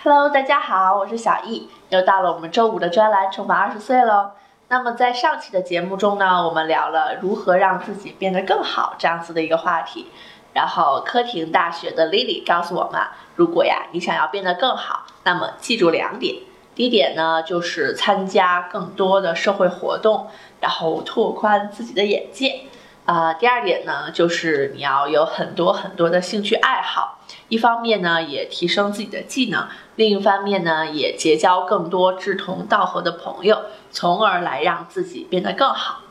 Hello，大家好，我是小易，又到了我们周五的专栏，重返二十岁喽。那么在上期的节目中呢，我们聊了如何让自己变得更好这样子的一个话题。然后科廷大学的 Lily 告诉我们，如果呀你想要变得更好，那么记住两点。第一点呢，就是参加更多的社会活动，然后拓宽自己的眼界。啊，第二点呢，就是你要有很多很多的兴趣爱好，一方面呢也提升自己的技能，另一方面呢也结交更多志同道合的朋友，从而来让自己变得更好。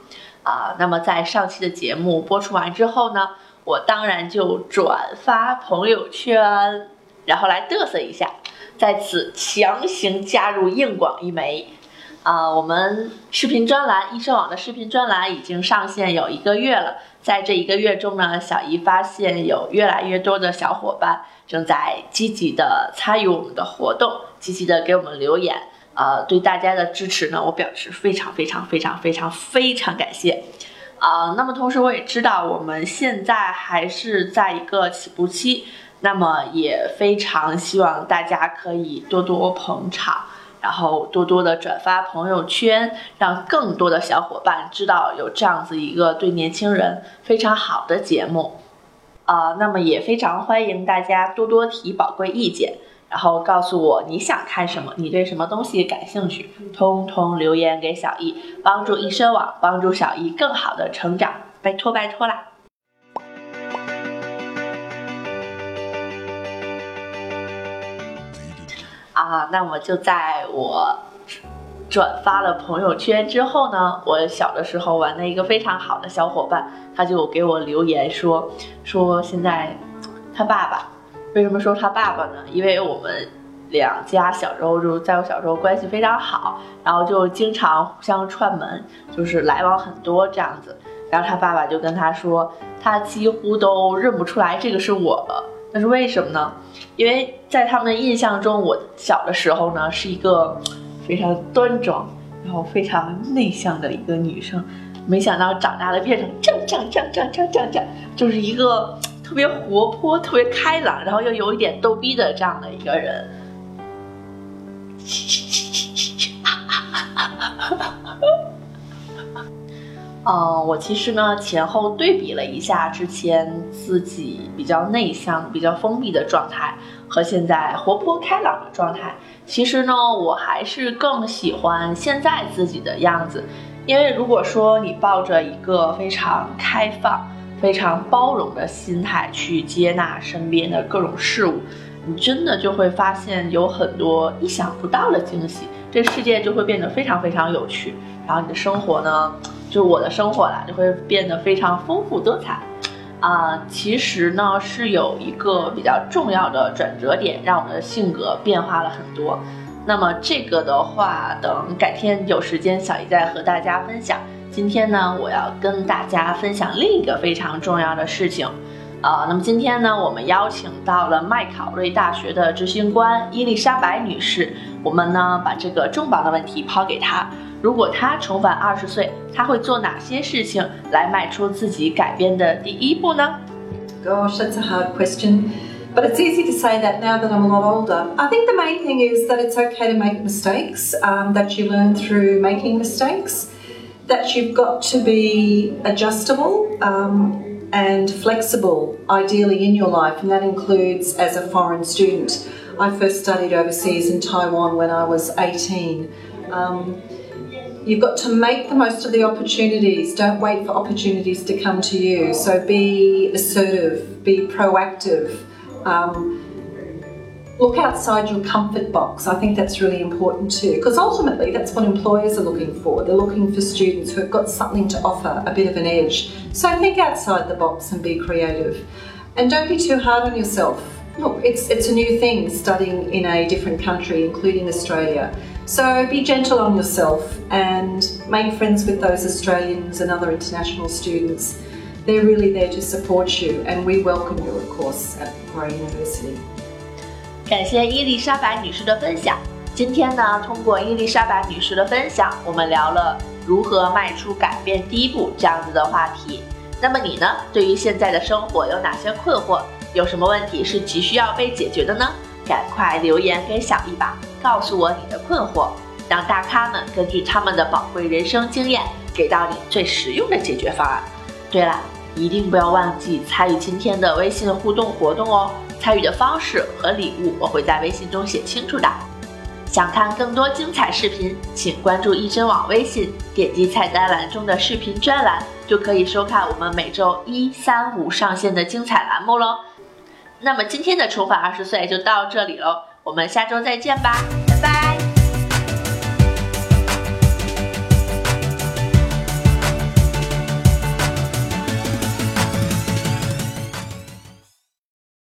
啊，那么在上期的节目播出完之后呢，我当然就转发朋友圈，然后来嘚瑟一下，在此强行加入硬广一枚。啊，我们视频专栏易生网的视频专栏已经上线有一个月了，在这一个月中呢，小姨发现有越来越多的小伙伴正在积极的参与我们的活动，积极的给我们留言。呃，对大家的支持呢，我表示非常非常非常非常非常感谢。啊，那么同时我也知道我们现在还是在一个起步期，那么也非常希望大家可以多多捧场。然后多多的转发朋友圈，让更多的小伙伴知道有这样子一个对年轻人非常好的节目，啊，那么也非常欢迎大家多多提宝贵意见，然后告诉我你想看什么，你对什么东西感兴趣，通通留言给小易，帮助易生网，帮助小易更好的成长，拜托拜托啦。啊，那么就在我转发了朋友圈之后呢，我小的时候玩的一个非常好的小伙伴，他就给我留言说，说现在他爸爸，为什么说他爸爸呢？因为我们两家小时候就在我小时候关系非常好，然后就经常互相串门，就是来往很多这样子。然后他爸爸就跟他说，他几乎都认不出来这个是我了。那是为什么呢？因为在他们的印象中，我小的时候呢是一个非常端庄，然后非常内向的一个女生。没想到长大了变成这样这样这样这样这样这样，就是一个特别活泼、特别开朗，然后又有一点逗逼的这样的一个人。嗯，我其实呢前后对比了一下之前自己比较内向、比较封闭的状态和现在活泼开朗的状态。其实呢，我还是更喜欢现在自己的样子，因为如果说你抱着一个非常开放、非常包容的心态去接纳身边的各种事物，你真的就会发现有很多意想不到的惊喜，这世界就会变得非常非常有趣，然后你的生活呢？就我的生活啦，就会变得非常丰富多彩，啊，其实呢是有一个比较重要的转折点，让我们的性格变化了很多。那么这个的话，等改天有时间，小姨再和大家分享。今天呢，我要跟大家分享另一个非常重要的事情，啊，那么今天呢，我们邀请到了麦考瑞大学的执行官伊丽莎白女士，我们呢把这个重磅的问题抛给她。如果他重返二十岁，他会做哪些事情来迈出自己改变的第一步呢？Gosh, that's a hard question. But it's easy to say that now that I'm a lot older. I think the main thing is that it's okay to make mistakes, um, that you learn through making mistakes, that you've got to be adjustable um, and flexible, ideally, in your life, and that includes as a foreign student. I first studied overseas in Taiwan when I was 18. Um, You've got to make the most of the opportunities. Don't wait for opportunities to come to you. So be assertive, be proactive. Um, look outside your comfort box. I think that's really important too, because ultimately that's what employers are looking for. They're looking for students who have got something to offer, a bit of an edge. So think outside the box and be creative. And don't be too hard on yourself. Look, it's, it's a new thing studying in a different country, including Australia. So be gentle on yourself and make friends with those Australians and other international students. They're really there to support you and we welcome you, of course, at Macquarie University. 感谢伊丽莎白女士的分享。今天呢，通过伊丽莎白女士的分享，我们聊了如何迈出改变第一步这样子的话题。那么你呢？对于现在的生活有哪些困惑？有什么问题是急需要被解决的呢？ 赶快留言给小易吧， 告诉我你的困惑，让大咖们根据他们的宝贵人生经验，给到你最实用的解决方案。对了，一定不要忘记参与今天的微信互动活动哦！参与的方式和礼物我会在微信中写清楚的。想看更多精彩视频，请关注一真网微信，点击菜单栏中的视频专栏，就可以收看我们每周一、三、五上线的精彩栏目喽。那么今天的重返二十岁就到这里喽，我们下周再见吧，